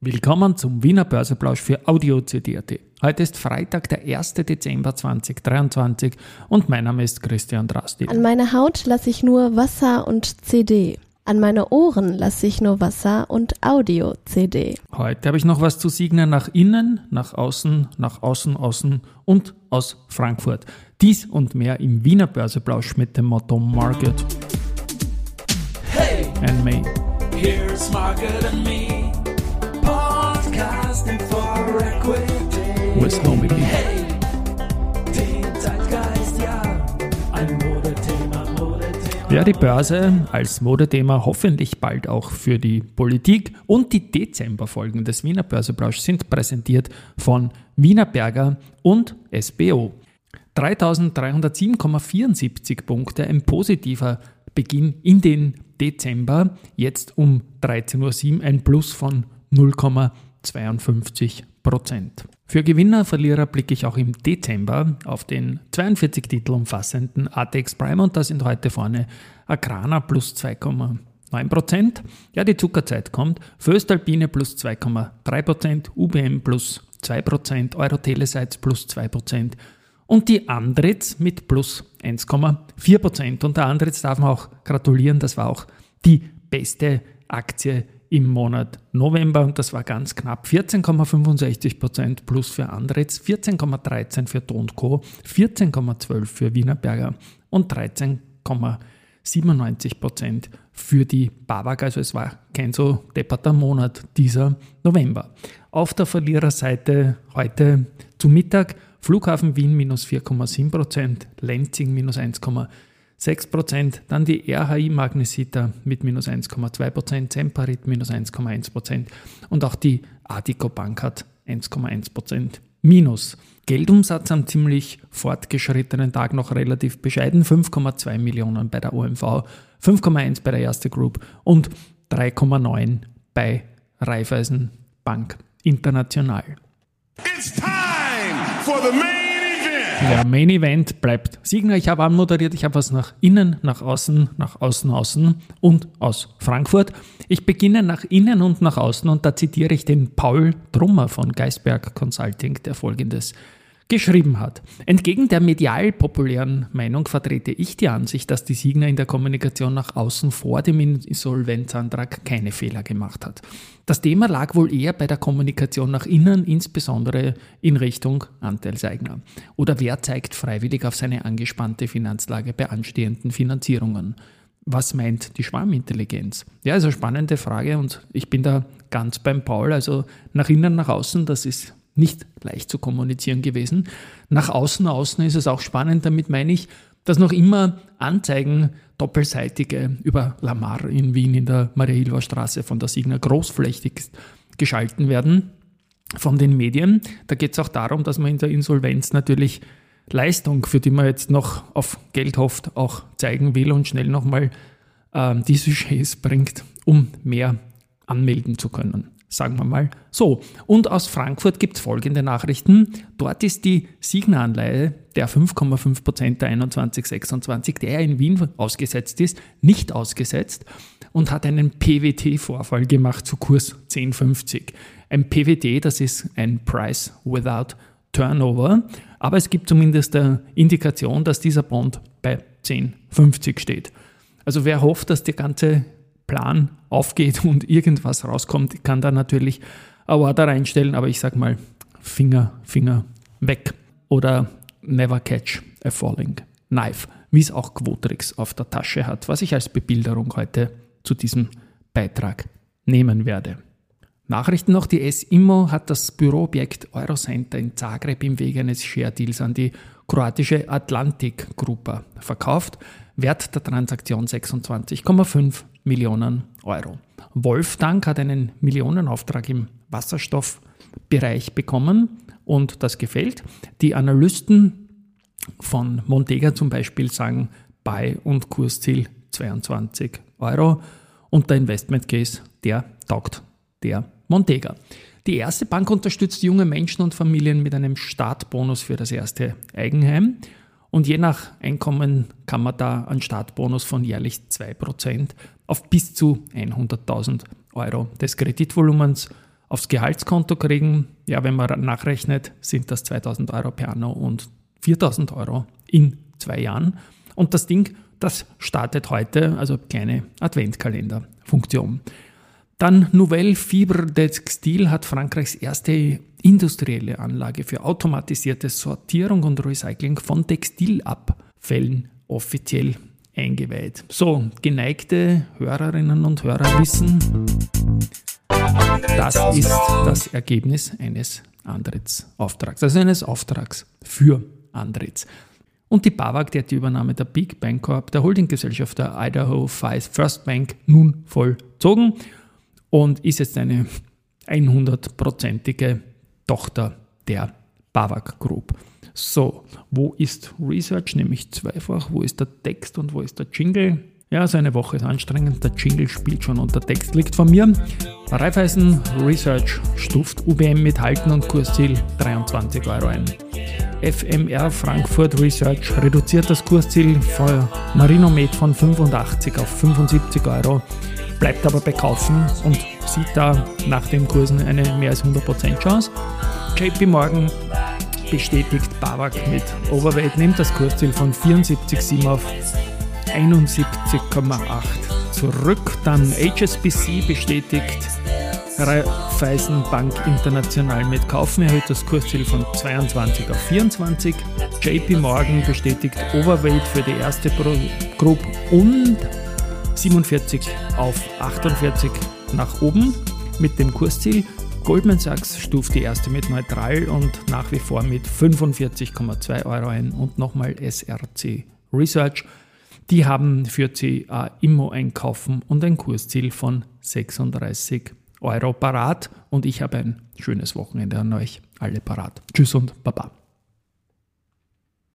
Willkommen zum Wiener Börseplausch für Audio CD.at. Heute ist Freitag, der 1. Dezember 2023 und mein Name ist Christian Drastil. An meine Haut lasse ich nur Wasser und CD. An meine Ohren lasse ich nur Wasser und Audio-CD. Heute habe ich noch was zu Signen nach innen, nach außen, nach außen, außen und aus Frankfurt. Dies und mehr im Wiener Börseplausch mit dem Motto Market Hey, and Me. here's Margaret and me, podcasting for equity. With Nobody. Hey, den Zeitgeist, ja, ein Modethema, Modethema. Ja, die Börse als Modethema hoffentlich bald auch für die Politik und die Dezemberfolgen des Wiener Börseplausch sind präsentiert von Wiener Berger und SBO. 3307,74 Punkte, ein positiver Beginn in den Dezember, jetzt um 13.07 Uhr ein Plus von 0,52 Prozent. Für Gewinner, Verlierer blicke ich auch im Dezember auf den 42 Titel umfassenden ATX Prime und da sind heute vorne Agrana plus 2,9 Prozent. Ja, die Zuckerzeit kommt. Föstalpine plus 2,3 Prozent, UBM plus 2 Prozent, Eurotelesites plus 2 Prozent und die Andritz mit plus 1,4 Prozent. Und der Andritz darf man auch gratulieren, das war auch die beste Aktie im Monat November und das war ganz knapp 14,65 Prozent plus für Andritz, 14,13 für Ton Co, 14,12 für Wienerberger und 13,97 Prozent für die Babak. Also es war kein so depperter Monat dieser November. Auf der Verliererseite heute zu Mittag Flughafen Wien minus 4,7 Prozent, Lenzing minus 1,7 6%, dann die RHI Magnesita mit minus 1,2%, Semparit minus 1,1% und auch die Adico Bank hat 1,1% minus. Geldumsatz am ziemlich fortgeschrittenen Tag noch relativ bescheiden, 5,2 Millionen bei der OMV, 5,1 bei der Erste Group und 3,9 bei Raiffeisen Bank International. It's time for the main der Main Event bleibt Signer. Ich habe anmoderiert, ich habe was nach innen, nach außen, nach außen, außen und aus Frankfurt. Ich beginne nach innen und nach außen und da zitiere ich den Paul Trummer von Geisberg Consulting, der folgendes geschrieben hat. Entgegen der medial populären Meinung vertrete ich die Ansicht, dass die Signer in der Kommunikation nach außen vor dem Insolvenzantrag keine Fehler gemacht hat. Das Thema lag wohl eher bei der Kommunikation nach innen, insbesondere in Richtung Anteilseigner. Oder wer zeigt freiwillig auf seine angespannte Finanzlage bei anstehenden Finanzierungen? Was meint die Schwarmintelligenz? Ja, also spannende Frage und ich bin da ganz beim Paul. Also nach innen, nach außen, das ist nicht leicht zu kommunizieren gewesen. Nach außen, außen ist es auch spannend, damit meine ich, dass noch immer Anzeigen doppelseitige über Lamar in Wien in der Maria-Hilfer Straße von der Signa großflächig geschalten werden von den Medien. Da geht es auch darum, dass man in der Insolvenz natürlich Leistung, für die man jetzt noch auf Geld hofft, auch zeigen will und schnell nochmal ähm, die Sujets bringt, um mehr anmelden zu können sagen wir mal so. Und aus Frankfurt gibt es folgende Nachrichten. Dort ist die Signa-Anleihe der 5,5% der 2126, der in Wien ausgesetzt ist, nicht ausgesetzt und hat einen PWT-Vorfall gemacht zu Kurs 10,50. Ein PWT, das ist ein Price Without Turnover, aber es gibt zumindest eine Indikation, dass dieser Bond bei 10,50 steht. Also wer hofft, dass die ganze Plan aufgeht und irgendwas rauskommt, kann da natürlich Award reinstellen, aber ich sag mal, Finger, Finger weg. Oder never catch a falling knife, wie es auch Quotrix auf der Tasche hat, was ich als Bebilderung heute zu diesem Beitrag nehmen werde. Nachrichten noch, die S-Immo hat das Büroobjekt Eurocenter in Zagreb im Wege eines Share-Deals an die kroatische Atlantic Gruppe verkauft. Wert der Transaktion 26,5 Millionen Euro. Wolfgang hat einen Millionenauftrag im Wasserstoffbereich bekommen und das gefällt. Die Analysten von Montega zum Beispiel sagen Buy- und Kursziel 22 Euro und der Investment Case, der taugt der Montega. Die erste Bank unterstützt junge Menschen und Familien mit einem Startbonus für das erste Eigenheim. Und je nach Einkommen kann man da einen Startbonus von jährlich 2% auf bis zu 100.000 Euro des Kreditvolumens aufs Gehaltskonto kriegen. Ja, wenn man nachrechnet, sind das 2000 Euro per Anno und 4000 Euro in zwei Jahren. Und das Ding, das startet heute, also kleine Adventkalender-Funktion. Dann Nouvelle Fibre Textil hat Frankreichs erste industrielle Anlage für automatisierte Sortierung und Recycling von Textilabfällen offiziell eingeweiht. So, geneigte Hörerinnen und Hörer wissen, das ist das Ergebnis eines Antrittsauftrags, also eines Auftrags für Antritts. Und die BAWAG, die hat die Übernahme der Big Bank Corp, der Holdinggesellschaft der Idaho First Bank, nun vollzogen und ist jetzt eine 100-prozentige Tochter der BAWAG Group. So, wo ist Research? Nämlich zweifach. Wo ist der Text und wo ist der Jingle? Ja, so eine Woche ist anstrengend. Der Jingle spielt schon und der Text liegt von mir. Raiffeisen Research stuft UBM mit Halten und Kursziel 23 Euro ein. FMR Frankfurt Research reduziert das Kursziel von Marinomed von 85 auf 75 Euro, bleibt aber bei Kaufen und sieht da nach den Kursen eine mehr als 100% Chance. JP Morgan bestätigt BAWAG mit Overweight, nimmt das Kursziel von 74,7 auf 71,8 zurück. Dann HSBC bestätigt Raiffeisen Bank International mit Kaufen, erhöht das Kursziel von 22 auf 24. JP Morgan bestätigt Overweight für die erste Group und 47 auf 48 nach oben mit dem Kursziel. Goldman Sachs stuft die erste mit neutral und nach wie vor mit 45,2 Euro ein und nochmal SRC Research. Die haben für CA Immo einkaufen und ein Kursziel von 36 Euro parat und ich habe ein schönes Wochenende an euch alle parat. Tschüss und Baba.